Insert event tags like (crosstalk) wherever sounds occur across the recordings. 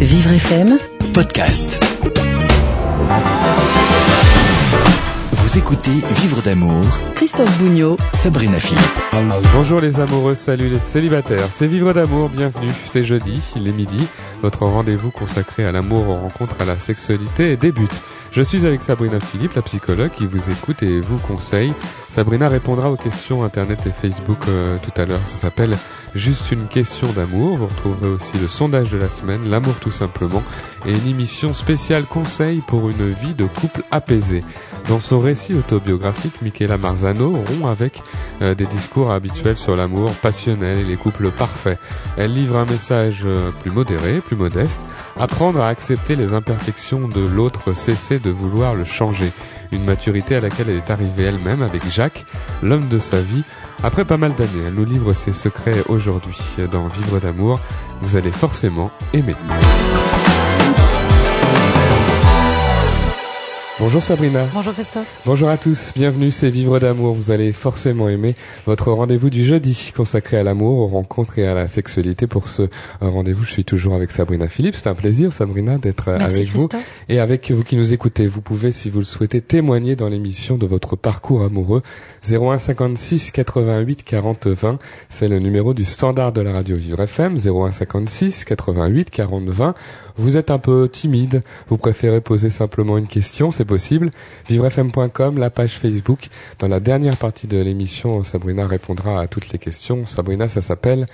Vivre FM podcast. Vous écoutez Vivre d'amour, Christophe Bougnot Sabrina Philippe. Bonjour les amoureux, salut les célibataires. C'est Vivre d'amour, bienvenue. C'est jeudi, il est midi. Votre rendez-vous consacré à l'amour, aux rencontres, à la sexualité débute. Je suis avec Sabrina Philippe, la psychologue qui vous écoute et vous conseille. Sabrina répondra aux questions internet et Facebook euh, tout à l'heure. Ça s'appelle Juste une question d'amour. Vous retrouverez aussi le sondage de la semaine, l'amour tout simplement, et une émission spéciale conseil pour une vie de couple apaisée. Dans son récit autobiographique, Michaela Marzano rompt avec euh, des discours habituels sur l'amour passionnel et les couples parfaits. Elle livre un message euh, plus modéré, plus modeste, apprendre à accepter les imperfections de l'autre, cesser de vouloir le changer. Une maturité à laquelle elle est arrivée elle-même avec Jacques, l'homme de sa vie, après pas mal d'années. Elle nous livre ses secrets aujourd'hui dans Vivre d'amour. Vous allez forcément aimer. Bonjour Sabrina. Bonjour Christophe. Bonjour à tous, bienvenue, c'est Vivre d'amour. Vous allez forcément aimer votre rendez-vous du jeudi consacré à l'amour, aux rencontres et à la sexualité. Pour ce rendez-vous, je suis toujours avec Sabrina Philippe. C'est un plaisir, Sabrina, d'être avec vous et avec vous qui nous écoutez. Vous pouvez, si vous le souhaitez, témoigner dans l'émission de votre parcours amoureux. 01 56 88 40 20, c'est le numéro du standard de la radio Vivre FM. 01 56 88 40 20. Vous êtes un peu timide, vous préférez poser simplement une question, c'est possible. Vivrefm.com, la page Facebook. Dans la dernière partie de l'émission, Sabrina répondra à toutes les questions. Sabrina, ça s'appelle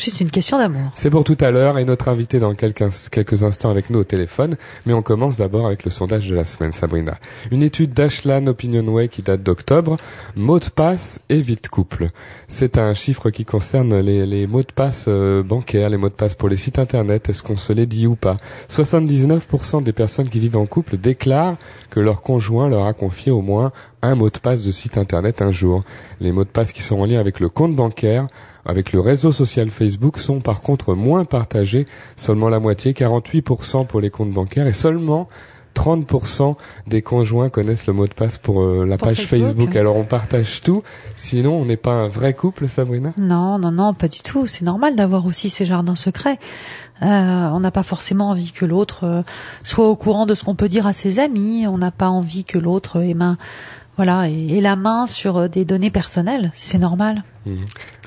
Juste une question d'amour. C'est pour tout à l'heure et notre invité dans quelques, instants avec nous au téléphone. Mais on commence d'abord avec le sondage de la semaine, Sabrina. Une étude d'Ashland Opinionway qui date d'octobre. Mots de passe et vie couple. C'est un chiffre qui concerne les, les mots de passe euh, bancaires, les mots de passe pour les sites internet. Est-ce qu'on se les dit ou pas? 79% des personnes qui vivent en couple déclarent que leur conjoint leur a confié au moins un mot de passe de site internet un jour. Les mots de passe qui sont en lien avec le compte bancaire avec le réseau social Facebook sont par contre moins partagés, seulement la moitié, 48% pour les comptes bancaires et seulement 30% des conjoints connaissent le mot de passe pour euh, la page Facebook. Alors on partage tout, sinon on n'est pas un vrai couple, Sabrina? Non, non, non, pas du tout. C'est normal d'avoir aussi ces jardins secrets. Euh, on n'a pas forcément envie que l'autre euh, soit au courant de ce qu'on peut dire à ses amis. On n'a pas envie que l'autre ait main, voilà, ait la main sur des données personnelles. C'est normal. Mmh.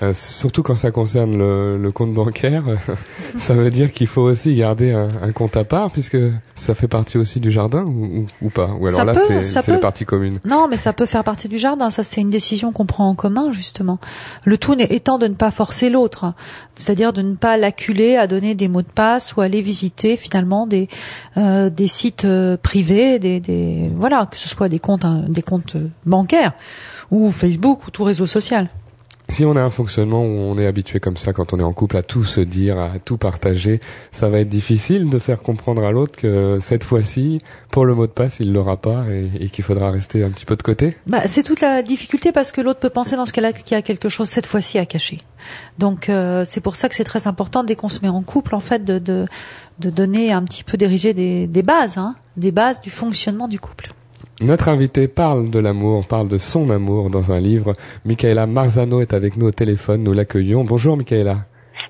Euh, surtout quand ça concerne le, le compte bancaire, (laughs) ça veut dire qu'il faut aussi garder un, un, compte à part puisque ça fait partie aussi du jardin ou, ou, pas Ou alors ça là c'est la partie commune Non, mais ça peut faire partie du jardin. Ça c'est une décision qu'on prend en commun justement. Le tout étant de ne pas forcer l'autre, c'est-à-dire de ne pas l'acculer à donner des mots de passe ou aller visiter finalement des euh, des sites euh, privés, des, des voilà que ce soit des comptes hein, des comptes bancaires ou Facebook ou tout réseau social. Si on a un fonctionnement où on est habitué comme ça quand on est en couple à tout se dire, à tout partager, ça va être difficile de faire comprendre à l'autre que cette fois-ci, pour le mot de passe, il l'aura pas et, qu'il faudra rester un petit peu de côté. Bah, c'est toute la difficulté parce que l'autre peut penser dans ce cas-là qu'il y a quelque chose cette fois-ci à cacher. Donc euh, c'est pour ça que c'est très important dès qu'on se met en couple en fait de donner un petit peu d'ériger des, des bases, hein, des bases du fonctionnement du couple. Notre invité parle de l'amour, parle de son amour dans un livre. Michaela Marzano est avec nous au téléphone, nous l'accueillons. Bonjour Michaela.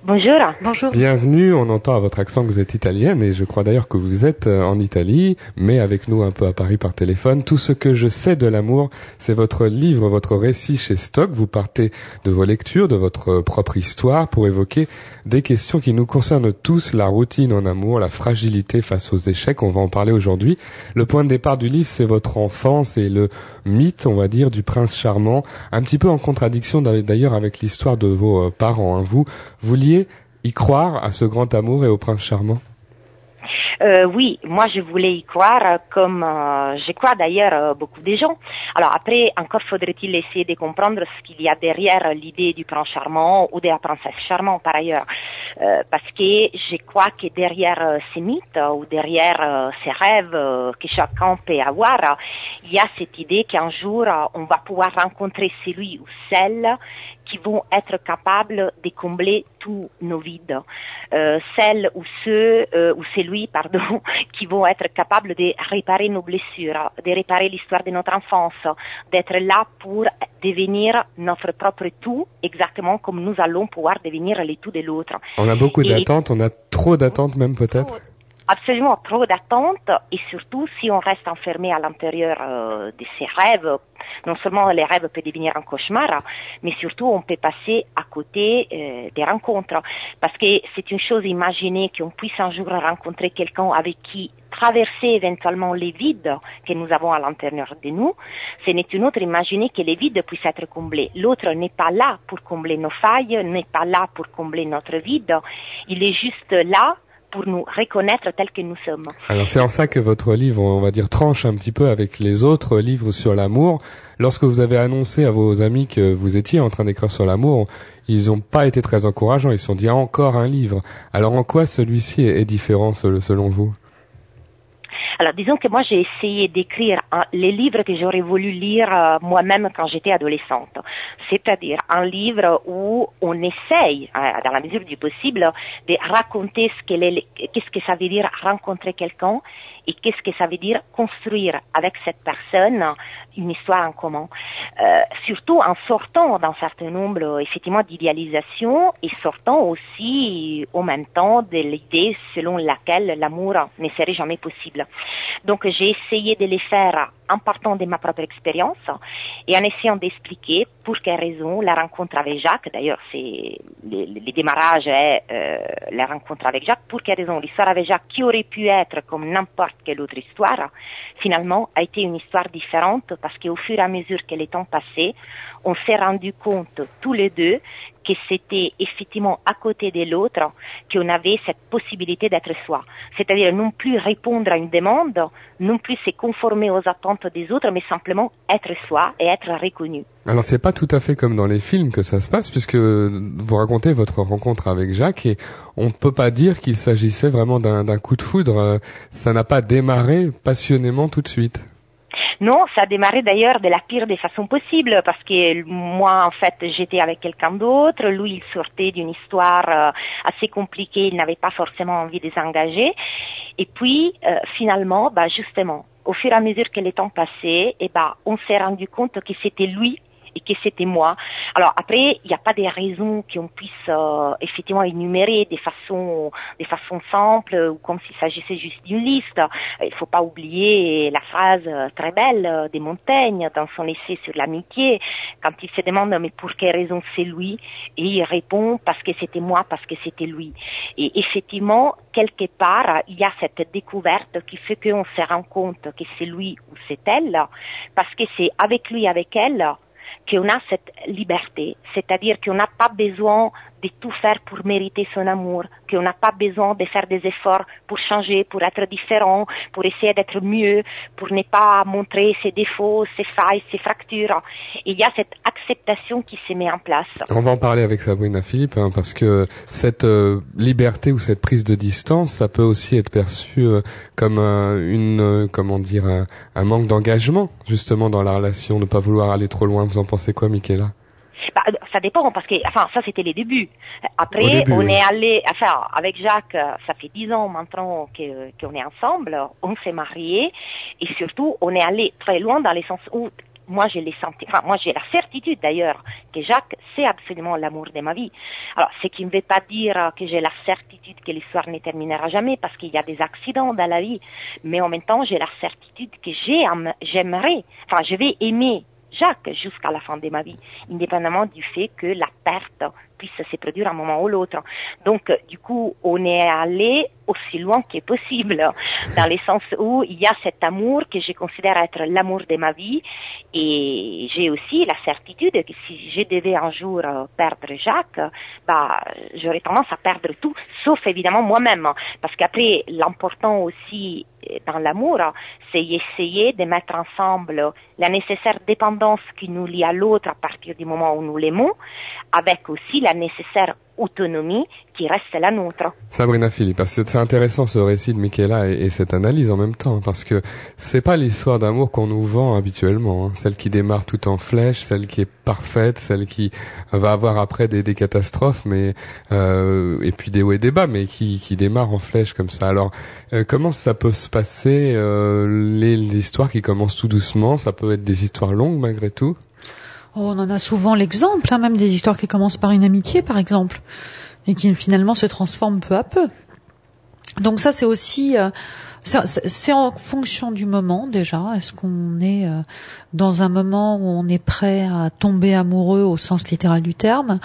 Bonjour. Bonjour. Bienvenue. On entend à votre accent que vous êtes italienne et je crois d'ailleurs que vous êtes euh, en Italie, mais avec nous un peu à Paris par téléphone. Tout ce que je sais de l'amour, c'est votre livre, votre récit chez Stock. Vous partez de vos lectures, de votre propre histoire pour évoquer des questions qui nous concernent tous, la routine en amour, la fragilité face aux échecs. On va en parler aujourd'hui. Le point de départ du livre, c'est votre enfance et le mythe, on va dire, du prince charmant, un petit peu en contradiction d'ailleurs avec l'histoire de vos parents. Hein. Vous y croire à ce grand amour et au prince charmant euh, oui, moi je voulais y croire comme euh, je crois d'ailleurs euh, beaucoup de gens. Alors après, encore faudrait-il essayer de comprendre ce qu'il y a derrière l'idée du prince charmant ou de la princesse charmante par ailleurs. Euh, parce que je crois que derrière euh, ces mythes ou derrière euh, ces rêves que chacun peut avoir, il y a cette idée qu'un jour on va pouvoir rencontrer celui ou celle qui vont être capables de combler tous nos vides. Euh, celles ou ceux euh, ou celui (laughs) pardon qui vont être capables de réparer nos blessures, de réparer l'histoire de notre enfance, d'être là pour devenir notre propre tout, exactement comme nous allons pouvoir devenir les tout de l'autre. On a beaucoup d'attentes, on a trop d'attentes même peut-être. Absolument trop d'attentes et surtout si on reste enfermé à l'intérieur euh, de ses rêves, non seulement les rêves peuvent devenir un cauchemar, mais surtout on peut passer à côté euh, des rencontres. Parce que c'est une chose imaginer qu'on puisse un jour rencontrer quelqu'un avec qui traverser éventuellement les vides que nous avons à l'intérieur de nous, ce n'est une autre imaginer que les vides puissent être comblés. L'autre n'est pas là pour combler nos failles, n'est pas là pour combler notre vide, il est juste là Alors c'est en ça que votre livre, on va dire, tranche un petit peu avec les autres livres sur l'amour. Lorsque vous avez annoncé à vos amis que vous étiez en train d'écrire sur l'amour, ils n'ont pas été très encourageants. Ils se sont dit ah, encore un livre. Alors en quoi celui-ci est différent selon vous? Alors disons que moi j'ai essayé d'écrire les livres que j'aurais voulu lire euh, moi-même quand j'étais adolescente, c'est-à-dire un livre où on essaye, euh, dans la mesure du possible, de raconter ce qu'est-ce que ça veut dire rencontrer quelqu'un et qu'est-ce que ça veut dire construire avec cette personne une histoire en commun? Euh, surtout en sortant d'un certain nombre effectivement d'idéalisation et sortant aussi en même temps de l'idée selon laquelle l'amour ne serait jamais possible. Donc j'ai essayé de les faire en partant de ma propre expérience et en essayant d'expliquer pour quelles raisons la rencontre avec Jacques, d'ailleurs c'est le, démarrage est euh, la rencontre avec Jacques, pour quelles raisons l'histoire avec Jacques qui aurait pu être comme n'importe quelle autre histoire, finalement a été une histoire différente parce qu'au fur et à mesure que les temps passaient, on s'est rendu compte tous les deux que c'était effectivement à côté de l'autre qu'on avait cette possibilité d'être soi. C'est-à-dire non plus répondre à une demande, non plus se conformer aux attentes des autres, mais simplement être soi et être reconnu. Alors c'est pas tout à fait comme dans les films que ça se passe, puisque vous racontez votre rencontre avec Jacques et on ne peut pas dire qu'il s'agissait vraiment d'un coup de foudre. Ça n'a pas démarré passionnément tout de suite. Non, ça a démarré d'ailleurs de la pire des façons possibles parce que moi, en fait, j'étais avec quelqu'un d'autre. Lui, il sortait d'une histoire euh, assez compliquée. Il n'avait pas forcément envie de s'engager. Et puis, euh, finalement, bah, justement, au fur et à mesure que le temps passait, eh bah, on s'est rendu compte que c'était lui et que c'était moi. Alors après, il n'y a pas des raisons qu'on puisse euh, effectivement énumérer des façons simples ou comme s'il s'agissait juste d'une liste. Il ne faut pas oublier la phrase euh, très belle euh, des Montaigne dans son essai sur l'amitié, quand il se demande mais pour quelle raison c'est lui, et il répond parce que c'était moi, parce que c'était lui. Et effectivement, quelque part, il y a cette découverte qui fait qu'on se rend compte que c'est lui ou c'est elle, parce que c'est avec lui, avec elle, qu'on a cette liberté, c'est-à-dire qu'on n'a pas besoin de tout faire pour mériter son amour, qu'on n'a pas besoin de faire des efforts pour changer, pour être différent, pour essayer d'être mieux, pour ne pas montrer ses défauts, ses failles, ses fractures. Il y a cette acceptation qui se met en place. On va en parler avec Sabrina Philippe, hein, parce que cette euh, liberté ou cette prise de distance, ça peut aussi être perçu euh, comme une, euh, comment dire, un, un manque d'engagement justement dans la relation, ne pas vouloir aller trop loin. Vous en pensez quoi, Michaela? Bah, ça dépend parce que, enfin, ça c'était les débuts. Après, on est allé, enfin, avec Jacques, ça fait dix ans maintenant qu'on est ensemble, on s'est mariés et surtout, on est allé très loin dans le sens où moi j'ai les senti, enfin moi j'ai la certitude d'ailleurs que Jacques c'est absolument l'amour de ma vie. Alors ce qui ne veut pas dire que j'ai la certitude que l'histoire ne terminera jamais parce qu'il y a des accidents dans la vie, mais en même temps j'ai la certitude que j'aimerais, enfin je vais aimer Jacques jusqu'à la fin de ma vie, indépendamment du fait que la perte puisse se produire à un moment ou l'autre. Donc, du coup, on est allé aussi loin que possible, (laughs) dans le sens où il y a cet amour que je considère être l'amour de ma vie, et j'ai aussi la certitude que si je devais un jour perdre Jacques, bah, j'aurais tendance à perdre tout, sauf évidemment moi-même, parce qu'après, l'important aussi dans l'amour, c'est essayer de mettre ensemble la nécessaire dépendance qui nous lie à l'autre à partir du moment où nous l'aimons, avec aussi la nécessaire autonomie qui reste la nôtre. Sabrina Philippe, c'est intéressant ce récit de Michaela et, cette analyse en même temps, parce que c'est pas l'histoire d'amour qu'on nous vend habituellement, hein. celle qui démarre tout en flèche, celle qui est parfaite, celle qui va avoir après des, catastrophes, mais euh, et puis des hauts et des bas, mais qui, démarre en flèche comme ça. Alors euh, comment ça peut se passer euh, les histoires qui commencent tout doucement, ça peut être des histoires longues malgré tout? Oh, on en a souvent l'exemple, hein, même des histoires qui commencent par une amitié, par exemple, et qui finalement se transforment peu à peu. Donc ça, c'est aussi, euh, c'est en fonction du moment déjà. Est-ce qu'on est euh, dans un moment où on est prêt à tomber amoureux au sens littéral du terme?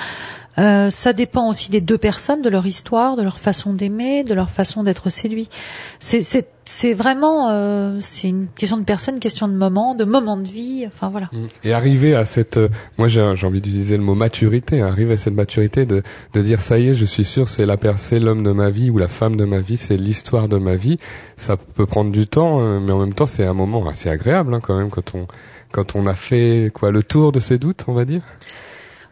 Euh, Ça dépend aussi des deux personnes, de leur histoire, de leur façon d'aimer, de leur façon d'être séduit. C'est c'est c'est vraiment euh, c'est une question de personne, une question de moment, de moment de vie. Enfin voilà. Et arriver à cette, euh, moi j'ai envie d'utiliser le mot maturité, hein, arriver à cette maturité de, de dire ça y est, je suis sûr, c'est la personne, l'homme de ma vie ou la femme de ma vie, c'est l'histoire de ma vie. Ça peut prendre du temps, euh, mais en même temps c'est un moment assez agréable hein, quand même quand on quand on a fait quoi le tour de ses doutes, on va dire.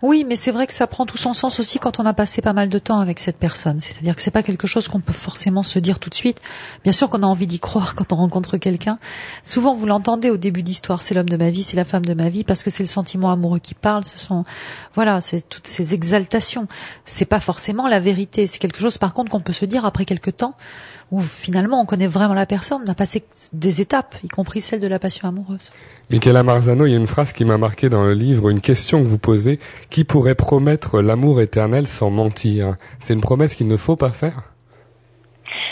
Oui, mais c'est vrai que ça prend tout son sens aussi quand on a passé pas mal de temps avec cette personne. C'est-à-dire que c'est pas quelque chose qu'on peut forcément se dire tout de suite. Bien sûr qu'on a envie d'y croire quand on rencontre quelqu'un. Souvent, vous l'entendez au début d'histoire, c'est l'homme de ma vie, c'est la femme de ma vie, parce que c'est le sentiment amoureux qui parle. Ce sont, voilà, c'est toutes ces exaltations. C'est pas forcément la vérité. C'est quelque chose, par contre, qu'on peut se dire après quelque temps, où finalement on connaît vraiment la personne, on a passé des étapes, y compris celle de la passion amoureuse. Michaela Marzano, il y a une phrase qui m'a marqué dans le livre, une question que vous posez, qui pourrait promettre l'amour éternel sans mentir? C'est une promesse qu'il ne faut pas faire?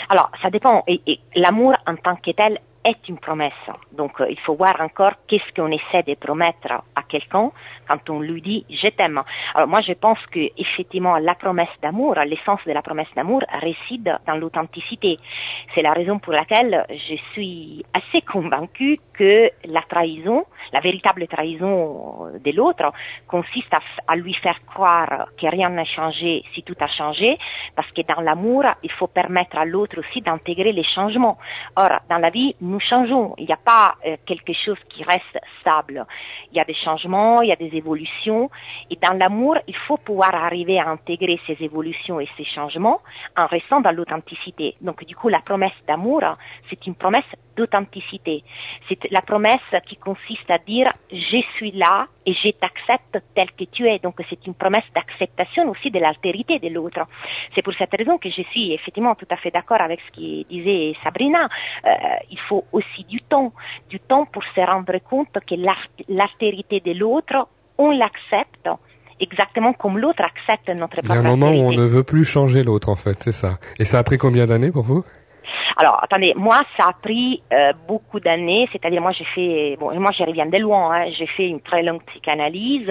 Alors, ça dépend. Et, et l'amour en tant que tel est une promesse. Donc, euh, il faut voir encore qu'est-ce qu'on essaie de promettre à quelqu'un quand on lui dit je t'aime. Alors, moi, je pense que effectivement, la promesse d'amour, l'essence de la promesse d'amour réside dans l'authenticité. C'est la raison pour laquelle je suis assez convaincue que la trahison, la véritable trahison de l'autre, consiste à, lui faire croire que rien n'a changé si tout a changé, parce que dans l'amour, il faut permettre à l'autre aussi d'intégrer les changements. Or, dans la vie, nous changeons. Il n'y a pas euh, quelque chose qui reste stable. Il y a des changements, il y a des évolutions. Et dans l'amour, il faut pouvoir arriver à intégrer ces évolutions et ces changements en restant dans l'authenticité. Donc, du coup, la promesse d'amour, c'est une promesse d'authenticité. La promesse qui consiste à dire je suis là et je t'accepte tel que tu es. Donc c'est une promesse d'acceptation aussi de l'altérité de l'autre. C'est pour cette raison que je suis effectivement tout à fait d'accord avec ce que disait Sabrina. Euh, il faut aussi du temps, du temps pour se rendre compte que l'altérité de l'autre, on l'accepte exactement comme l'autre accepte notre Il y a propre un moment où on ne veut plus changer l'autre en fait, c'est ça. Et ça a pris combien d'années pour vous? Alors, attendez, moi, ça a pris euh, beaucoup d'années. C'est-à-dire, moi, j'ai fait, bon, moi, je reviens de loin. Hein, j'ai fait une très longue psychanalyse.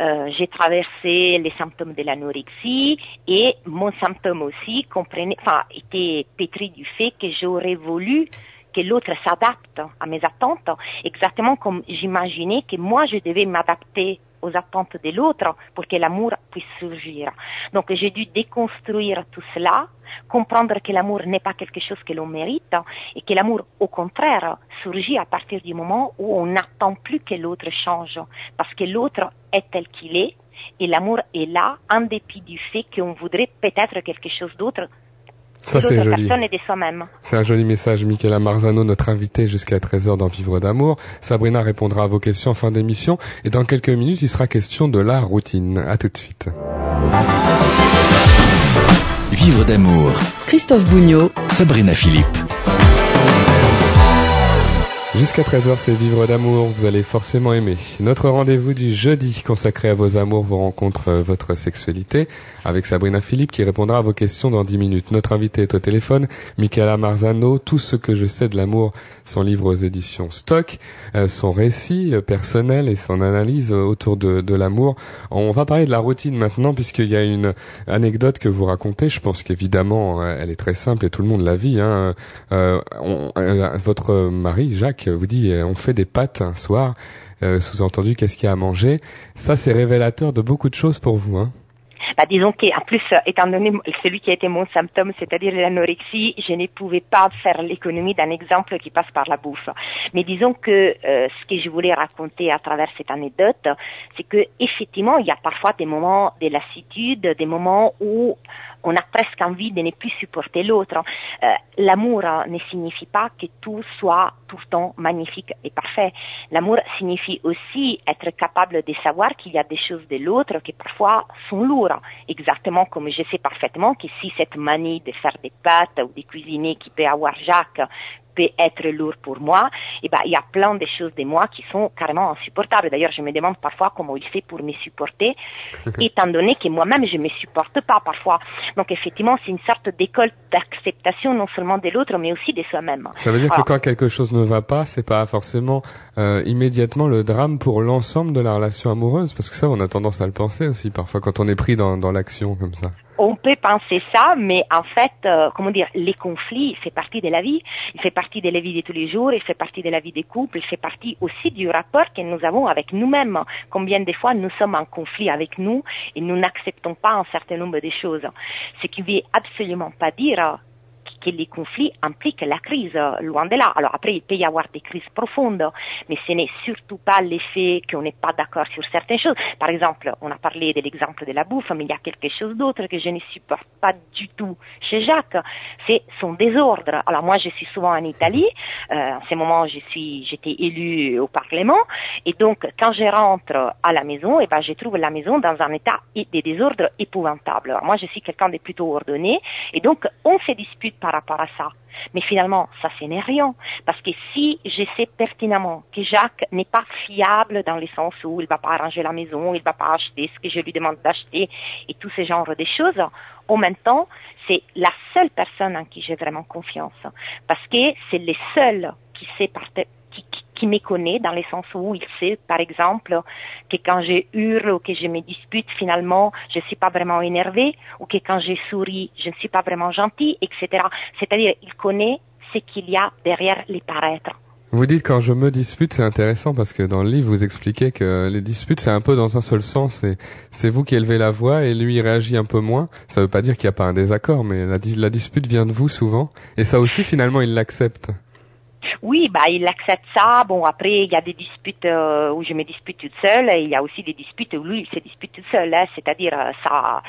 Euh, j'ai traversé les symptômes de l'anorexie et mon symptôme aussi comprenait, enfin, était pétri du fait que j'aurais voulu que l'autre s'adapte à mes attentes, exactement comme j'imaginais que moi, je devais m'adapter aux attentes de l'autre pour que l'amour puisse surgir. Donc j'ai dû déconstruire tout cela, comprendre que l'amour n'est pas quelque chose que l'on mérite et que l'amour, au contraire, surgit à partir du moment où on n'attend plus que l'autre change, parce que l'autre est tel qu'il est et l'amour est là en dépit du fait qu'on voudrait peut-être quelque chose d'autre Ça c'est joli. personne et de soi-même. C'est un joli message, Michaela Marzano, notre invité jusqu'à 13h dans Vivre d'amour. Sabrina répondra à vos questions en fin d'émission. Et dans quelques minutes, il sera question de la routine. À tout de suite. Vivre d'amour. Christophe Bougnot, Sabrina Philippe. Jusqu'à 13h, c'est Vivre d'amour. Vous allez forcément aimer. Notre rendez-vous du jeudi consacré à vos amours, vos rencontres, euh, votre sexualité, avec Sabrina Philippe qui répondra à vos questions dans 10 minutes. Notre invité est au téléphone, Michaela Marzano. Tout ce que je sais de l'amour, son livre aux éditions Stock, euh, son récit euh, personnel et son analyse autour de, l'amour. On va parler de la routine maintenant puisqu'il y a une anecdote que vous racontez. Je pense qu'évidemment, elle est très simple et tout le monde la vit. Hein. Votre mari, Jacques, vous dit euh, on fait des pâtes un soir. Euh, Sous-entendu, qu'est-ce qu'il y a à manger Ça, c'est révélateur de beaucoup de choses pour vous. Hein. Bah, disons qu'en plus, euh, étant donné celui qui a été mon symptôme, c'est-à-dire l'anorexie, je ne pouvais pas faire l'économie d'un exemple qui passe par la bouffe. Mais disons que ce que je voulais raconter à travers cette anecdote, c'est que effectivement, il y a parfois des moments de lassitude, des moments où on a presque envie de ne plus supporter l'autre. Euh, L'amour ne signifie pas que tout soit tout le temps magnifique et parfait. L'amour signifie aussi être capable de savoir qu'il y a des choses de l'autre qui parfois sont lourdes. Exactement comme je sais parfaitement que si cette manie de faire des pâtes ou de cuisiner qui peut avoir Jacques être lourd pour moi, et ben il y a plein de choses de moi qui sont carrément insupportables. D'ailleurs, je me demande parfois comment il fait pour me supporter, (laughs) étant donné que moi-même je me supporte pas parfois. Donc effectivement, c'est une sorte d'école d'acceptation non seulement de l'autre, mais aussi de soi-même. Ça veut dire que quand quelque chose ne va pas, c'est pas forcément euh, immédiatement le drame pour l'ensemble de la relation amoureuse, parce que ça, on a tendance à le penser aussi parfois quand on est pris dans, dans l'action comme ça on peut penser ça, mais en fait, euh, comment dire, les conflits, fait partie de la vie, il fait partie de la vie de tous les jours, il fait partie de la vie des couples, il fait partie aussi du rapport que nous avons avec nous-mêmes. Combien de fois nous sommes en conflit avec nous et nous n'acceptons pas un certain nombre de choses. Ce qui ne veut absolument pas dire que les conflits impliquent la crise, loin de là. Alors après, il peut y avoir des crises profondes, mais ce n'est surtout pas l'effet qu'on n'est pas d'accord sur certaines choses. Par exemple, on a parlé de l'exemple de la bouffe, mais il y a quelque chose d'autre que je ne supporte pas du tout chez Jacques, c'est son désordre. Alors moi, je suis souvent en Italie, euh, en ce moment, j'étais élue au Parlement, et donc quand je rentre à la maison, eh ben, je trouve la maison dans un état de désordre épouvantable. Alors moi, je suis quelqu'un de plutôt ordonné, et donc on se dispute par rapport à ça. Mais finalement, ça, ce n'est rien. Parce que si je sais pertinemment que Jacques n'est pas fiable dans le sens où il va pas arranger la maison, il va pas acheter ce que je lui demande d'acheter et tous ces genres de choses, en même temps, c'est la seule personne en qui j'ai vraiment confiance. Parce que c'est le seul qui sait par qui me connaît dans le sens où il sait, par exemple, que quand je hurle ou que je me dispute, finalement, je ne suis pas vraiment énervé, ou que quand je souris, je ne suis pas vraiment gentil, etc. C'est-à-dire, il connaît ce qu'il y a derrière les paraîtres. Vous dites quand je me dispute, c'est intéressant parce que dans le livre vous expliquez que les disputes c'est un peu dans un seul sens. C'est vous qui élevez la voix et lui il réagit un peu moins. Ça veut pas dire qu'il n'y a pas un désaccord, mais la, la dispute vient de vous souvent. Et ça aussi finalement il l'accepte. Oui, bah, il accepte ça. Bon, après, il y a des disputes euh, où je me dispute toute seule, et il y a aussi des disputes où lui, il se dispute tout seul. Hein. C'est-à-dire, euh, ça,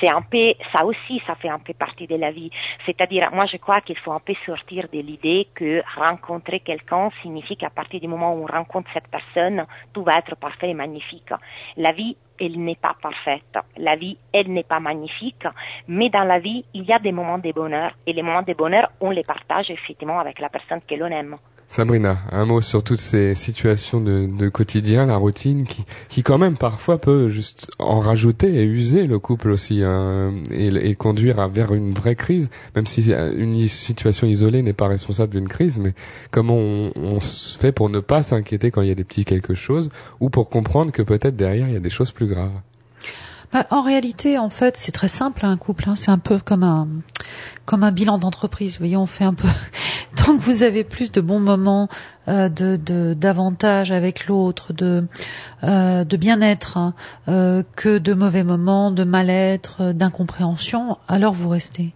c'est un peu, ça aussi, ça fait un peu partie de la vie. C'est-à-dire, moi, je crois qu'il faut un peu sortir de l'idée que rencontrer quelqu'un signifie qu'à partir du moment où on rencontre cette personne, tout va être parfait et magnifique. La vie elle n'est pas parfaite. La vie, elle n'est pas magnifique. Mais dans la vie, il y a des moments de bonheur. Et les moments de bonheur, on les partage effectivement avec la personne que l'on aime. Sabrina, un mot sur toutes ces situations de, quotidien, la routine, qui, qui quand même parfois peut juste en rajouter et user le couple aussi hein, et, conduire vers une vraie crise, même si une situation isolée n'est pas responsable d'une crise, mais comment on, on se fait pour ne pas s'inquiéter quand il y a des petits quelque chose, ou pour comprendre que peut-être derrière il y a des choses plus graves. Bah, en réalité, en fait, c'est très simple un couple. Hein. C'est un peu comme un comme un bilan d'entreprise. Voyez, on fait un peu tant que vous avez plus de bons moments, euh, de d'avantages avec l'autre, de euh, de bien-être hein, euh, que de mauvais moments, de mal-être, euh, d'incompréhension, alors vous restez.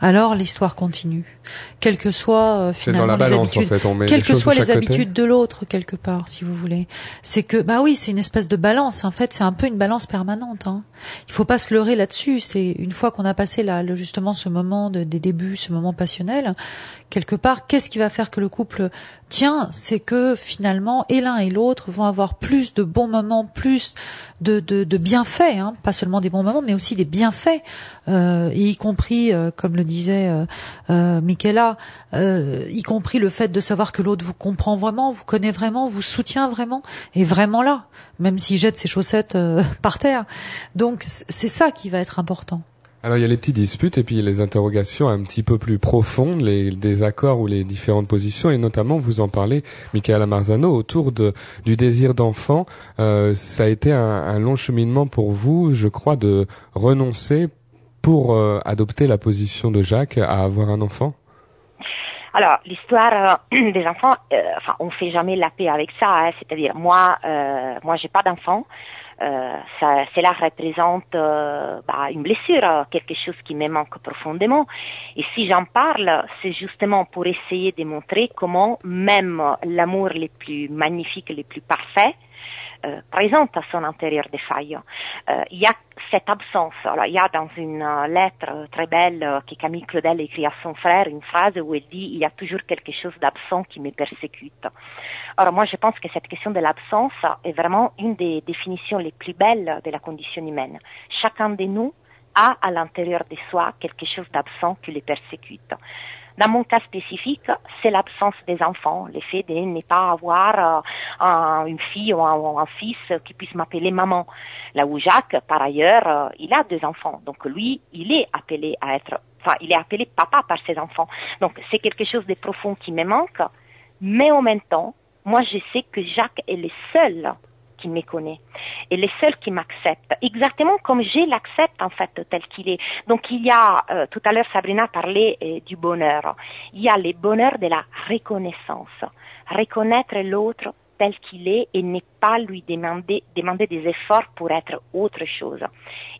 Alors l'histoire continue, quelles que soient euh, finalement les habitudes, quelles que soient les habitudes de l'autre quelque part, si vous voulez. C'est que bah oui, c'est une espèce de balance. En fait, c'est un peu une balance permanente. Hein. Il faut pas se leurrer là-dessus. C'est une fois qu'on a passé là, justement ce moment de, des débuts, ce moment passionnel, quelque part, qu'est-ce qui va faire que le couple tient C'est que finalement, et l'un et l'autre vont avoir plus de bons moments, plus de, de, bienfaits, hein, pas seulement des bons moments, mais aussi des bienfaits, euh, y compris, euh, comme le disait euh, euh Michaela, y compris le fait de savoir que l'autre vous comprend vraiment, vous connaît vraiment, vous soutient vraiment, est vraiment là, même s'il jette ses chaussettes (laughs) par terre. Donc c'est ça qui va être important. Alors il y a les petites disputes et puis les interrogations un petit peu plus profondes, les désaccords ou les différentes positions et notamment vous en parlez, Michaela Marzano, autour du désir d'enfant. Euh, ça a été un, long cheminement pour vous, je crois, de renoncer pour euh, adopter la position de Jacques à avoir un enfant? Alors, l'histoire euh, (clears throat) des enfants, on fait jamais la paix avec ça. Hein, C'est-à-dire, moi, euh, moi, j'ai pas d'enfant. Euh, ça, cela représente euh, bah, une blessure, quelque chose qui me manque profondément. Et si j'en parle, c'est justement pour essayer de montrer comment même l'amour le plus magnifique, le plus parfait, euh, présente à son intérieur des failles. Euh, il y a cette absence. Alors, il y a dans une euh, lettre très belle que Camille Claudel écrit à son frère une phrase où elle dit il y a toujours quelque chose d'absent qui me persécute. Alors moi je pense que cette question de l'absence est vraiment une des définitions les plus belles de la condition humaine. Chacun de nous a à l'intérieur de soi quelque chose d'absent qui les persécute. Dans mon cas spécifique, c'est l'absence des enfants, le fait de ne pas avoir euh, une fille ou un, fils qui puisse m'appeler maman. Là où Jacques, par ailleurs, euh, il a deux enfants, donc lui, il est appelé à être, enfin, il est appelé papa par ses enfants. Donc c'est quelque chose de profond qui me manque, mais en même temps, moi je sais que Jacques est le seul qui me connaît et les seuls qui m'acceptent, exactement comme je l'accepte en fait tel qu'il est. Donc il y a, euh, tout à l'heure Sabrina parlait euh, du bonheur, il y a le bonheur de la reconnaissance, reconnaître l'autre tel qu'il est et ne pas lui demander, demander des efforts pour être autre chose.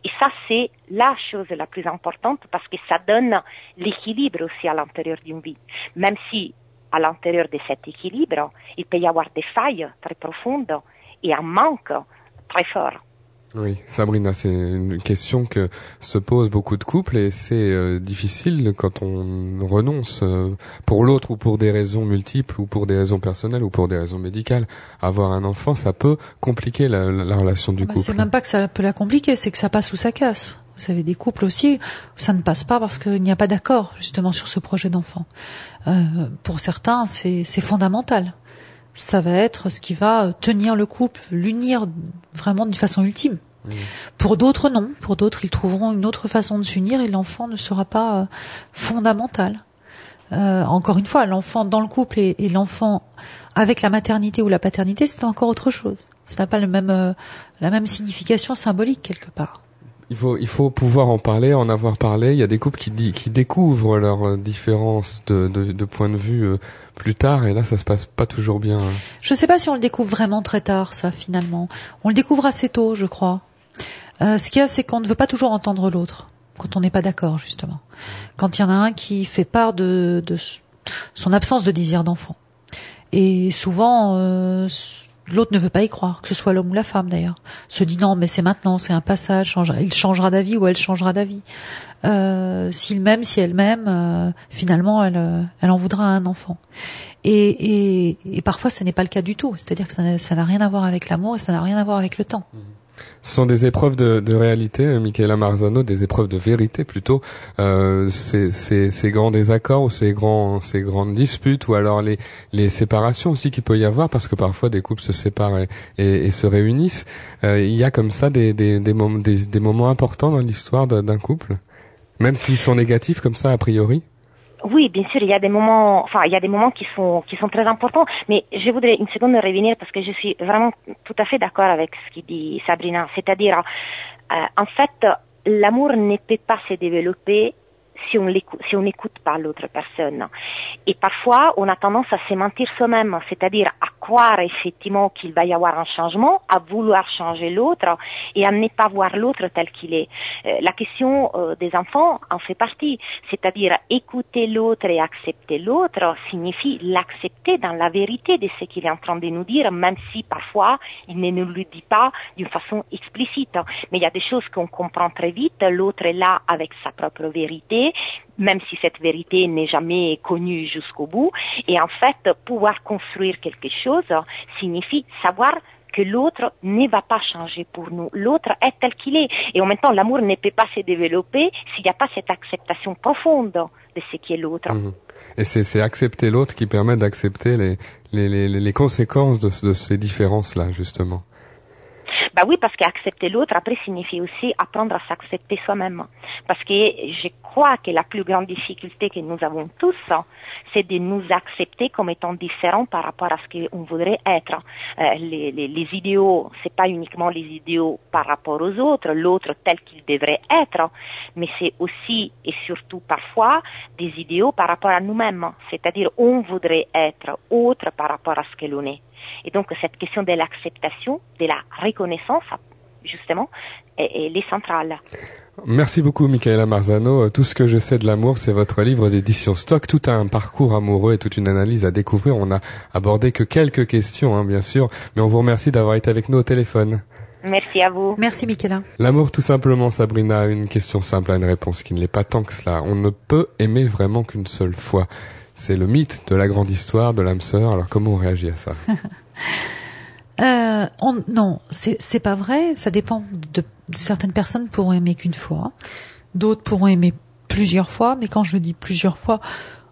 Et ça, c'est la chose la plus importante parce que ça donne l'équilibre aussi à l'intérieur d'une vie. Même si à l'intérieur de cet équilibre, il peut y avoir des failles très profondes et un manque très fort. Oui, Sabrina, c'est une question que se posent beaucoup de couples et c'est euh, difficile quand on renonce euh, pour l'autre ou pour des raisons multiples ou pour des raisons personnelles ou pour des raisons médicales. Avoir un enfant, ça peut compliquer la, relation du bah, couple. C'est même pas que ça peut la compliquer, c'est que ça passe ou ça casse. Vous savez, des couples aussi, ça ne passe pas parce qu'il n'y a pas d'accord justement sur ce projet d'enfant. Euh, pour certains, c'est fondamental ça va être ce qui va tenir le couple, l'unir vraiment d'une façon ultime. Mmh. Pour d'autres, non. Pour d'autres, ils trouveront une autre façon de s'unir et l'enfant ne sera pas euh, fondamental. Euh, encore une fois, l'enfant dans le couple et, l'enfant avec la maternité ou la paternité, c'est encore autre chose. Ça n'a pas le même, euh, la même signification symbolique quelque part. Il faut, il faut pouvoir en parler, en avoir parlé. Il y a des couples qui, qui découvrent leurs différences de, de, de point de vue plus tard et là ça se passe pas toujours bien. Hein. Je sais pas si on le découvre vraiment très tard ça finalement. On le découvre assez tôt je crois. Euh, ce qu'il y a c'est qu'on ne veut pas toujours entendre l'autre quand on n'est pas d'accord justement. Quand il y en a un qui fait part de, de son absence de désir d'enfant. Et souvent euh, l'autre ne veut pas y croire, que ce soit l'homme ou la femme d'ailleurs. Se dit non mais c'est maintenant, c'est un passage, il changera d'avis ou elle changera d'avis. Euh, s'il m'aime, si elle m'aime, euh, finalement, elle, euh, elle en voudra un enfant. Et, et, et parfois, ce n'est pas le cas du tout. C'est-à-dire que ça n'a rien à voir avec l'amour et ça n'a rien à voir avec le temps. Ce sont des épreuves de, de réalité, Michaela Marzano, des épreuves de vérité plutôt. Euh, ces, ces, ces, grands désaccords ou ces, grands, ces grandes disputes ou alors les, les séparations aussi qu'il peut y avoir parce que parfois des couples se séparent et, et, se réunissent. Euh, il y a comme ça des, des, des, des moments importants dans l'histoire d'un couple même s'ils sont négatifs comme ça a priori oui, bien sûr, il y a des moments, enfin, il y a des moments qui sont qui sont très importants. Mais je voudrais une seconde revenir parce que je suis vraiment tout à fait d'accord avec ce qu'il dit Sabrina. C'est-à-dire, euh, en fait, l'amour ne peut pas se développer si on si n'écoute pas l'autre personne. Et parfois, on a tendance à se mentir soi-même, c'est-à-dire à croire effectivement qu'il va y avoir un changement, à vouloir changer l'autre et à ne pas voir l'autre tel qu'il est. Euh, la question euh, des enfants en fait partie, c'est-à-dire écouter l'autre et accepter l'autre signifie l'accepter dans la vérité de ce qu'il est en train de nous dire, même si parfois il ne nous le dit pas d'une façon explicite. Mais il y a des choses qu'on comprend très vite, l'autre est là avec sa propre vérité, même si cette vérité n'est jamais connue jusqu'au bout. Et en fait, pouvoir construire quelque chose signifie savoir que l'autre ne va pas changer pour nous. L'autre est tel qu'il est. Et en même temps, l'amour ne peut pas se développer s'il n'y a pas cette acceptation profonde de ce qui est l'autre. Mhm. Et c'est accepter l'autre qui permet d'accepter les, conséquences de ces différences-là, justement. Bah oui, parce qu'accepter l'autre, après, signifie aussi apprendre à s'accepter soi-même. Parce que je crois que la plus grande difficulté que nous avons tous, c'est de nous accepter comme étant différents par rapport à ce qu'on voudrait être. Euh, les, les, les idéaux, c'est pas uniquement les idéaux par rapport aux autres, l'autre tel qu'il devrait être, mais c'est aussi et surtout parfois des idéaux par rapport à nous-mêmes. C'est-à-dire, on voudrait être autre par rapport à ce que l'on est. Et donc cette question de l'acceptation, de la reconnaissance, justement, est, est centrale. Merci beaucoup, Michaela Marzano. Tout ce que je sais de l'amour, c'est votre livre d'édition Stock. Tout un parcours amoureux et toute une analyse à découvrir. On n'a abordé que quelques questions, hein, bien sûr, mais on vous remercie d'avoir été avec nous au téléphone. Merci à vous. Merci, Michaela. L'amour, tout simplement, Sabrina, une question simple à une réponse qui ne l'est pas tant que cela. On ne peut aimer vraiment qu'une seule fois. C'est le mythe de la grande histoire de l'âme sœur. Alors comment on réagit à ça? (laughs) euh, Non, c'est pas vrai. Ça dépend de, certaines personnes pourront aimer qu'une fois, d'autres pourront aimer plusieurs fois. Mais quand je dis plusieurs fois,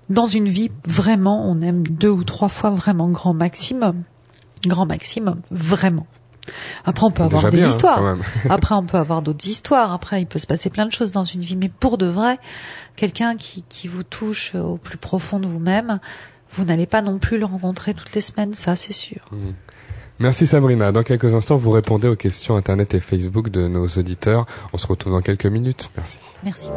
dans une vie, vraiment, on aime deux ou trois fois vraiment grand maximum. Grand maximum, vraiment. Après, on peut avoir des bien, hein, histoires. (laughs) Après, on peut avoir d'autres histoires. Après, il peut se passer plein de choses dans une vie. Mais pour de vrai, quelqu'un qui, qui vous touche au plus profond de vous-même, vous n'allez pas non plus le rencontrer toutes les semaines, ça, c'est sûr. Merci Sabrina. Dans quelques instants, vous répondez aux questions Internet et Facebook de nos auditeurs. On se retrouve dans quelques minutes. Merci. Merci.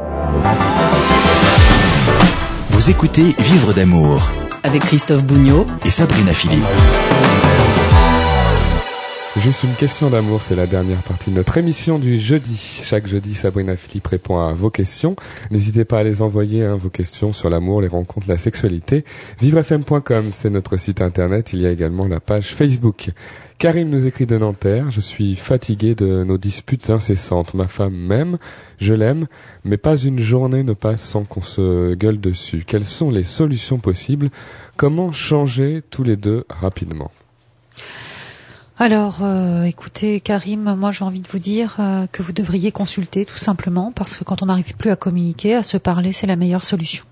Vous écoutez Vivre d'amour Avec Christophe Bougnot et Sabrina Philippe. Juste une question d'amour, c'est la dernière partie de notre émission du jeudi. Chaque jeudi, Sabrina Philippe répond à vos questions. N'hésitez pas à les envoyer, hein, vos questions sur l'amour, les rencontres, la sexualité. Vivrefm.com, c'est notre site internet. Il y a également la page Facebook. Karim nous écrit de Nanterre. Je suis fatigué de nos disputes incessantes. Ma femme m'aime, je l'aime, mais pas une journée ne passe sans qu'on se gueule dessus. Quelles sont les solutions possibles? Comment changer tous les deux rapidement? Alors, euh, écoutez, Karim, moi j'ai envie de vous dire euh, que vous devriez consulter tout simplement parce que quand on n'arrive plus à communiquer, à se parler, c'est la meilleure solution.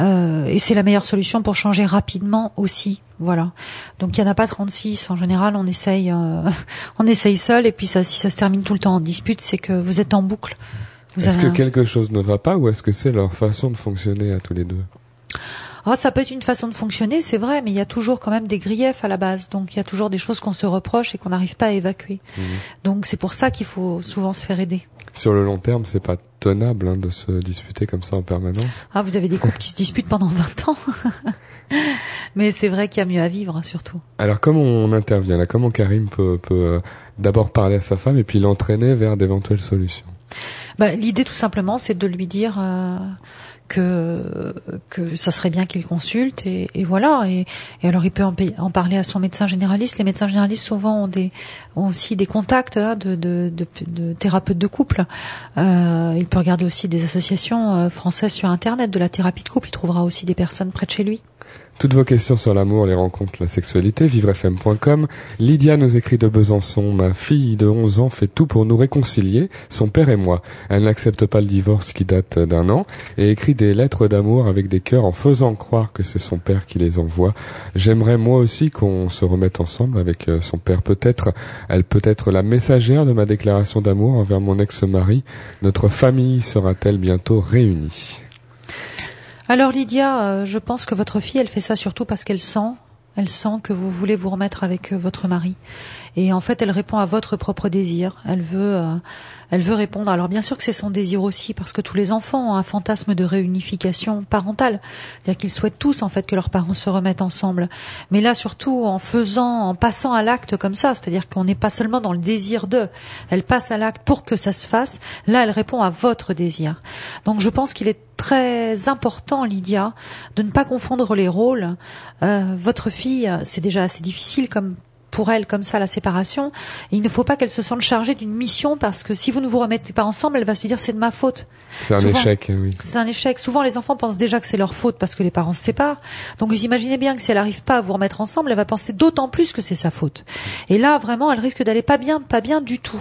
Euh, et c'est la meilleure solution pour changer rapidement aussi. Voilà. Donc il n'y en a pas 36. En général, on essaye, euh, (laughs) on essaye seul. Et puis ça, si ça se termine tout le temps en dispute, c'est que vous êtes en boucle. Est-ce avez que quelque chose ne va pas ou est-ce que c'est leur façon de fonctionner à tous les deux? Ah, ça peut être une façon de fonctionner, c'est vrai, mais il y a toujours quand même des griefs à la base. Donc il y a toujours des choses qu'on se reproche et qu'on n'arrive pas à évacuer. Mhm. Donc c'est pour ça qu'il faut souvent se faire aider. Sur le long terme, c'est pas tenable hein, de se disputer comme ça en permanence. Ah, vous avez des couples qui se disputent pendant 20 ans. (laughs) mais c'est vrai qu'il y a mieux à vivre, surtout. Alors comment on intervient là? Comment Karim peut, peut euh, d'abord parler à sa femme et puis l'entraîner vers d'éventuelles solutions? Bah, L'idée, tout simplement, c'est de lui dire euh, que que ça serait bien qu'il consulte et, et voilà. Et, et alors, il peut en, en parler à son médecin généraliste. Les médecins généralistes souvent ont des ont aussi des contacts hein, de, de, de, de thérapeutes de couple. Euh, il peut regarder aussi des associations euh, françaises sur Internet de la thérapie de couple. Il trouvera aussi des personnes près de chez lui. Toutes vos questions sur l'amour, les rencontres, la sexualité, vivrefm.com. Lydia nous écrit de Besançon. Ma fille de 11 ans fait tout pour nous réconcilier, son père et moi. Elle n'accepte pas le divorce qui date d'un an et écrit des lettres d'amour avec des cœurs en faisant croire que c'est son père qui les envoie. J'aimerais moi aussi qu'on se remette ensemble avec euh, son père. Peut-être, elle peut être la messagère de ma déclaration d'amour envers mon ex-mari. Notre famille sera-t-elle bientôt réunie? Alors Lydia, euh, je pense que votre fille, elle fait ça surtout parce qu'elle sent, elle sent que vous voulez vous remettre avec euh, votre mari. Et en fait, elle répond à votre propre désir. Elle veut, euh, elle veut répondre. Alors bien sûr que c'est son désir aussi, parce que tous les enfants ont un fantasme de réunification parentale, c'est-à-dire qu'ils souhaitent tous en fait que leurs parents se remettent ensemble. Mais là, surtout en faisant, en passant à l'acte comme ça, c'est-à-dire qu'on n'est pas seulement dans le désir de, elle passe à l'acte pour que ça se fasse. Là, elle répond à votre désir. Donc je pense qu'il est très important, Lydia, de ne pas confondre les rôles. Euh, votre fille, c'est déjà assez difficile comme pour elle comme ça la séparation. Et il ne faut pas qu'elle se sente chargée d'une mission parce que si vous ne vous remettez pas ensemble, elle va se dire c'est de ma faute. C'est un Souvent. échec, oui. C'est un échec. Souvent, les enfants pensent déjà que c'est leur faute parce que les parents se séparent. Donc, vous imaginez bien que si elle n'arrive pas à vous remettre ensemble, elle va penser d'autant plus que c'est sa faute. Et là, vraiment, elle risque d'aller pas bien, pas bien du tout.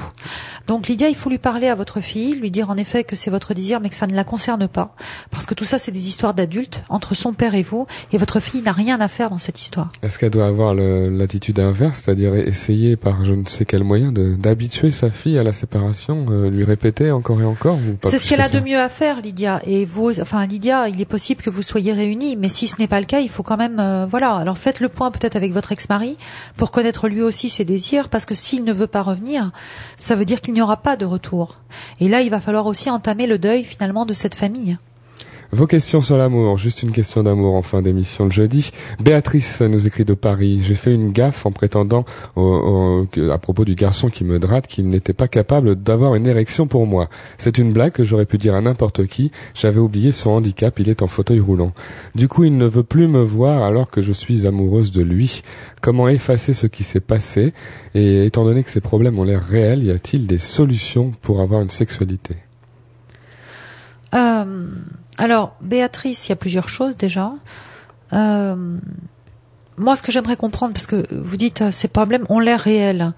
Donc, Lydia, il faut lui parler à votre fille, lui dire en effet que c'est votre désir, mais que ça ne la concerne pas. Parce que tout ça, c'est des histoires d'adultes entre son père et vous. Et votre fille n'a rien à faire dans cette histoire. Est-ce qu'elle doit avoir l'attitude inverse, c'est-à-dire essayer par je ne sais quel moyen de- d'habituer sa fille à la séparation, euh, lui répéter encore et encore C'est ce qu'elle que a de mieux à faire, Lydia. Et vous, enfin, Lydia, il est possible que vous soyez réunis, mais si ce n'est pas le cas, il faut quand même, euh, voilà. Alors faites le point peut-être avec votre ex-mari pour connaître lui aussi ses désirs, parce que s'il ne veut pas revenir, ça veut dire qu'il n'y aura pas de retour. Et là, il va falloir aussi entamer le deuil finalement de cette famille. Vos questions sur l'amour, juste une question d'amour en fin d'émission de jeudi. Béatrice nous écrit de Paris. J'ai fait une gaffe en prétendant au- au- à propos du garçon qui me dratte qu'il n'était pas capable d'avoir une érection pour moi. C'est une blague que j'aurais pu dire à n'importe qui. J'avais oublié son handicap, il est en fauteuil roulant. Du coup, il ne veut plus me voir alors que je suis amoureuse de lui. Comment effacer ce qui s'est passé? Et étant donné que ces problèmes ont l'air réels, y a-t-il des solutions pour avoir une sexualité? Euh, alors, Béatrice, il y a plusieurs choses déjà. Euh, moi, ce que j'aimerais comprendre, parce que vous dites euh, ces problèmes ont l'air réels.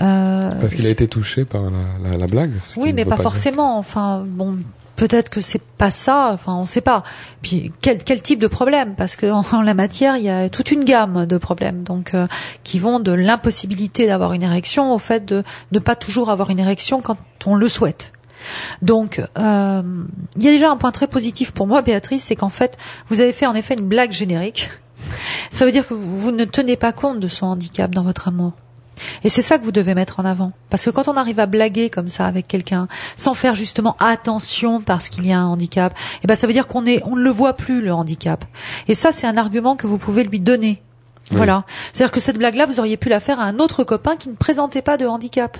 Euh, Parce qu'il a été touché par la, la- la blague Oui, ne mais pas dire. forcément. Enfin, bon, peut-être que c'est pas ça, enfin on sait pas. Puis quel, quel type de problème? Parce que (laughs) en, la matière, il y a toute une gamme de problèmes, donc euh, qui vont de l'impossibilité d'avoir une érection au fait de ne pas toujours avoir une érection quand on le souhaite. Donc, euh, il y a déjà un point très positif pour moi, Béatrice, c'est qu'en fait, vous avez fait en effet une blague générique. Ça veut dire que vous ne tenez pas compte de son handicap dans votre amour. Et c'est ça que vous devez mettre en avant. Parce que quand on arrive à blaguer comme ça avec quelqu'un, sans faire justement attention parce qu'il y a un handicap, eh ben ça veut dire qu'on est, on ne le voit plus le handicap. Et ça, c'est un argument que vous pouvez lui donner. Voilà. C'est-à-dire que cette blague-là, vous auriez pu la faire à un autre copain qui ne présentait pas de handicap.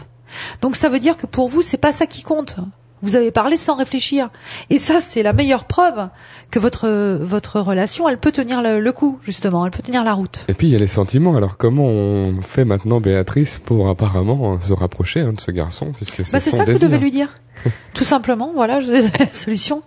Donc ça veut dire que pour vous, c'est pas ça qui compte. Vous avez parlé sans réfléchir. Et ça, c'est la meilleure preuve que votre votre relation, elle peut tenir le, coup, justement, elle peut tenir la route. Et puis il y a les sentiments. Alors comment on fait maintenant, Béatrice, pour apparemment se rapprocher hein, de ce garçon, puisque c'est bah, C'est ça que vous devez lui dire. (laughs) Tout simplement, voilà, je la (laughs) solution.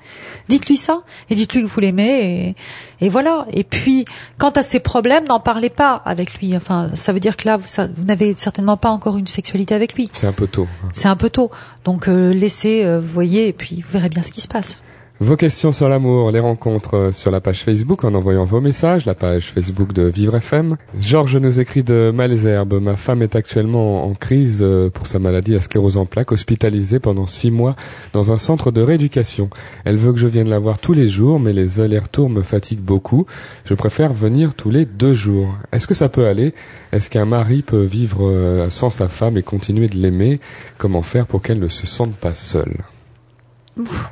Dites-lui ça et dites-lui que vous l'aimez et, et, voilà. Et puis, quant à ses problèmes, n'en parlez pas avec lui. Enfin, ça veut dire que là, vous, vous n'avez certainement pas encore une sexualité avec lui. C'est un peu tôt. C'est un peu tôt. Donc, euh, laissez, euh, voyez, et puis vous verrez bien ce qui se passe. Vos questions sur l'amour, les rencontres euh, sur la page Facebook en envoyant vos messages, la page Facebook de Vivre FM. Georges nous écrit de Malzerbe. Ma femme est actuellement en crise euh, pour sa maladie à sclérose en plaques, hospitalisée pendant six mois dans un centre de rééducation. Elle veut que je vienne la voir tous les jours, mais les allers-retours me fatiguent beaucoup. Je préfère venir tous les deux jours. Est-ce que ça peut aller? Est-ce qu'un mari peut vivre euh, sans sa femme et continuer de l'aimer? Comment faire pour qu'elle ne se sente pas seule?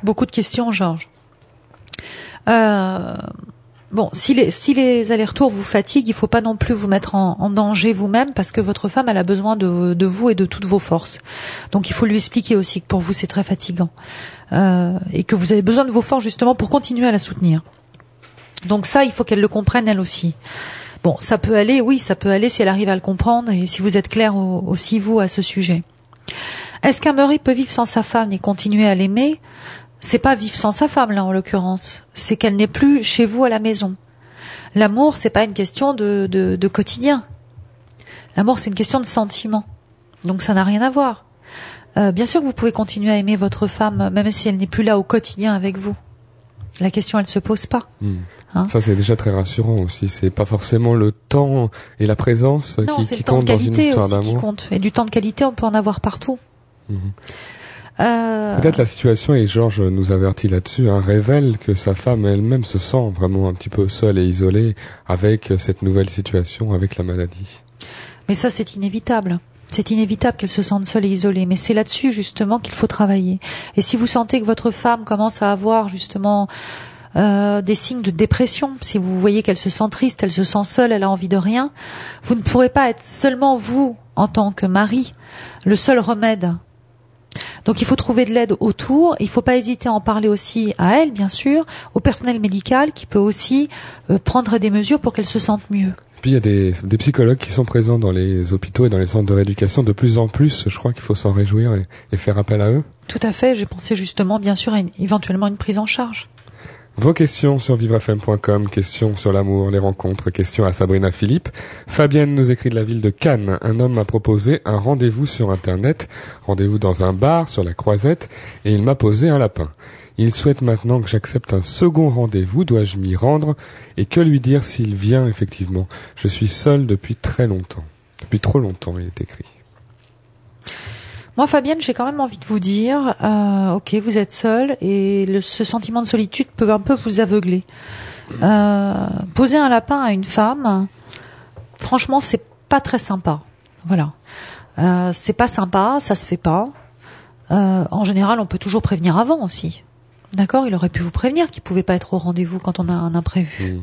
Beaucoup de questions, Georges. Euh, bon, si les, si les allers-retours vous fatiguent, il faut pas non plus vous mettre en, danger vous-même parce que votre femme, a besoin de, de, vous et de toutes vos forces. Donc il faut lui expliquer aussi que pour vous, c'est très fatigant. Euh, et que vous avez besoin de vos forces justement pour continuer à la soutenir. Donc ça, il faut qu'elle le comprenne elle aussi. Bon, ça peut aller, oui, ça peut aller si elle arrive à le comprendre et si vous êtes clair aussi vous à ce sujet. Est-ce qu'un mari peut vivre sans sa femme et continuer à l'aimer? C'est pas vivre sans sa femme là en l'occurrence. C'est qu'elle n'est plus chez vous à la maison. L'amour, c'est pas une question de, de, quotidien. L'amour, c'est une question de sentiment. Donc ça n'a rien à voir. Euh, bien sûr que vous pouvez continuer à aimer votre femme même si elle n'est plus là au quotidien avec vous. La question, elle se pose pas. Hmm. Hein ça, c'est déjà très rassurant aussi. C'est pas forcément le temps et la présence qui, qui comptent dans une histoire d'amour. Et du temps de qualité, on peut en avoir partout. Euh, Peut-être la situation, et Georges nous avertit là-dessus, hein, révèle que sa femme elle-même se sent vraiment un petit peu seule et isolée avec cette nouvelle situation, avec la maladie. Mais ça, c'est inévitable. C'est inévitable qu'elle se sente seule et isolée, mais c'est là-dessus justement qu'il faut travailler. Et si vous sentez que votre femme commence à avoir justement euh, des signes de dépression, si vous voyez qu'elle se sent triste, elle se sent seule, elle a envie de rien, vous ne pourrez pas être seulement vous, en tant que mari, le seul remède donc il faut trouver de l'aide autour. Il ne faut pas hésiter à en parler aussi à elle, bien sûr, au personnel médical qui peut aussi euh, prendre des mesures pour qu'elle se sente mieux. Puis il y a des, psychologues qui sont présents dans les hôpitaux et dans les centres de rééducation de plus en plus. Je crois qu'il faut s'en réjouir et, faire appel à eux. Tout à fait. J'ai pensé justement, bien sûr, à éventuellement une prise en charge. Vos questions sur vivrefm.com, questions sur l'amour, les rencontres, questions à Sabrina Philippe. Fabienne nous écrit de la ville de Cannes. Un homme m'a proposé un rendez-vous sur Internet, rendez-vous dans un bar sur la Croisette, et il m'a posé un lapin. Il souhaite maintenant que j'accepte un second rendez-vous. Dois-je m'y rendre? Et que lui dire s'il vient effectivement? Je suis seul depuis très longtemps. Depuis trop longtemps, il est écrit. Moi, Fabienne, j'ai quand même envie de vous dire, euh, ok, vous êtes seule et le, ce sentiment de solitude peut un peu vous aveugler. Euh, poser un lapin à une femme, franchement, c'est pas très sympa. Voilà, euh, c'est pas sympa, ça se fait pas. En général, on peut toujours prévenir avant aussi. D'accord, il aurait pu vous prévenir qu'il pouvait pas être au rendez-vous quand on a un imprévu. Mmh.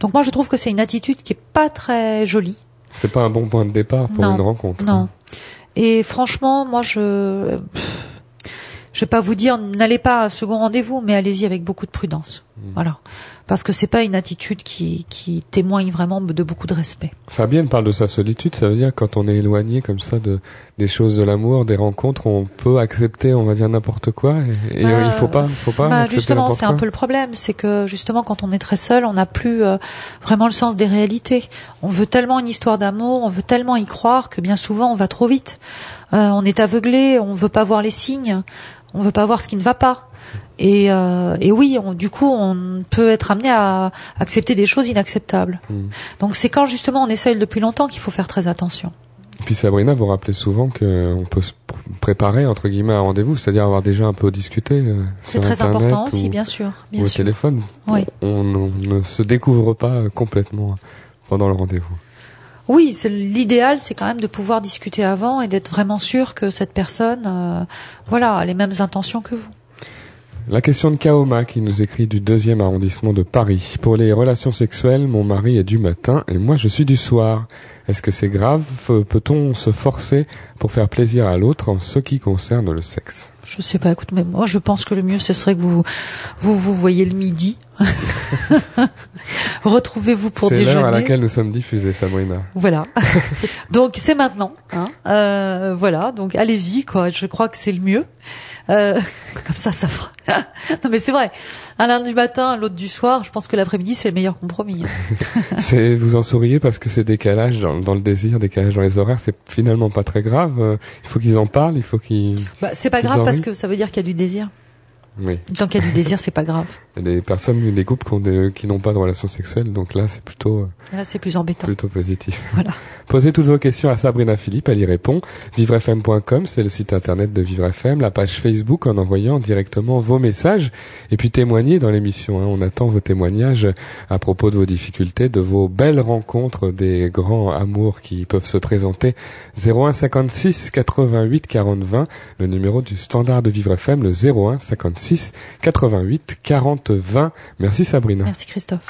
Donc moi, je trouve que c'est une attitude qui est pas très jolie. C'est pas un bon point de départ pour une rencontre. Non. Et franchement, moi, je, je vais pas vous dire n'allez pas à un second rendez-vous, mais allez-y avec beaucoup de prudence. Mmh. Voilà parce que c'est pas une attitude qui, qui témoigne vraiment de beaucoup de respect. Fabienne parle de sa solitude, ça veut dire quand on est éloigné comme ça de des choses de l'amour, des rencontres, on peut accepter, on va dire n'importe quoi, et, bah, il faut pas, faut pas. Bah justement, c'est un peu le problème, c'est que justement quand on est très seul, on n'a plus euh, vraiment le sens des réalités. On veut tellement une histoire d'amour, on veut tellement y croire que bien souvent on va trop vite. Euh, on est aveuglé, on veut pas voir les signes, on veut pas voir ce qui ne va pas. Et, euh, et oui, on, du coup, on peut être amené à accepter des choses inacceptables. Mm. Donc c'est quand justement on essaye depuis longtemps qu'il faut faire très attention. Puis Sabrina, vous rappelez souvent qu'on peut se pr- préparer entre guillemets à un rendez-vous, c'est-à-dire avoir déjà un peu discuté. euh, C'est très Internet important ou- aussi, bien sûr. Bien ou au téléphone. Oui. On, on ne se découvre pas complètement pendant le rendez-vous. Oui, l'idéal, c'est quand même de pouvoir discuter avant et d'être vraiment sûr que cette personne, euh, voilà, a les mêmes intentions que vous. La question de Kaoma qui nous écrit du deuxième arrondissement de Paris. Pour les relations sexuelles, mon mari est du matin et moi je suis du soir. Est-ce que c'est grave? Peut-on se forcer pour faire plaisir à l'autre en ce qui concerne le sexe? Je sais pas, écoute, mais moi je pense que le mieux ce serait que vous vous vous voyez le midi. (laughs) Retrouvez-vous pour C'est déjeuner. l'heure à laquelle nous sommes diffusés, Sabrina. Voilà. (laughs) donc c'est maintenant. Hein. Euh, voilà. Donc allez-y quoi. Je crois que c'est le mieux. Euh, (laughs) comme ça, ça fera. (laughs) non mais c'est vrai. Un lundi matin, l'autre du soir. Je pense que l'après-midi c'est le meilleur compromis. (laughs) C'est vous en souriez parce que c'est décalage dans, dans le désir, décalage dans les horaires, c'est finalement pas très grave. Euh, Il faut qu'ils en parlent, il faut qu'ils. Bah, c'est pas grave parce que ça veut dire qu'il y a du désir. Oui. Tant qu'il y a du désir, c'est pas grave. (laughs) Il y a des personnes, des couples qui n'ont pas de relations sexuelles, donc là c'est plutôt euh, là, c'est plus embêtant. plutôt positif. (laughs) Voilà. Posez toutes vos questions à Sabrina Philippe, elle y répond. Vivrefm.com, c'est le site internet de Vivre FM, la page Facebook en envoyant directement vos messages et puis témoignez dans l'émission. hein. On attend vos témoignages à propos de vos difficultés, de vos belles rencontres, des grands amours qui peuvent se présenter. 01 56 88 40 20, le numéro du standard de Vivre FM, le 01 56 88 40 20. Merci Sabrina. Merci Christophe.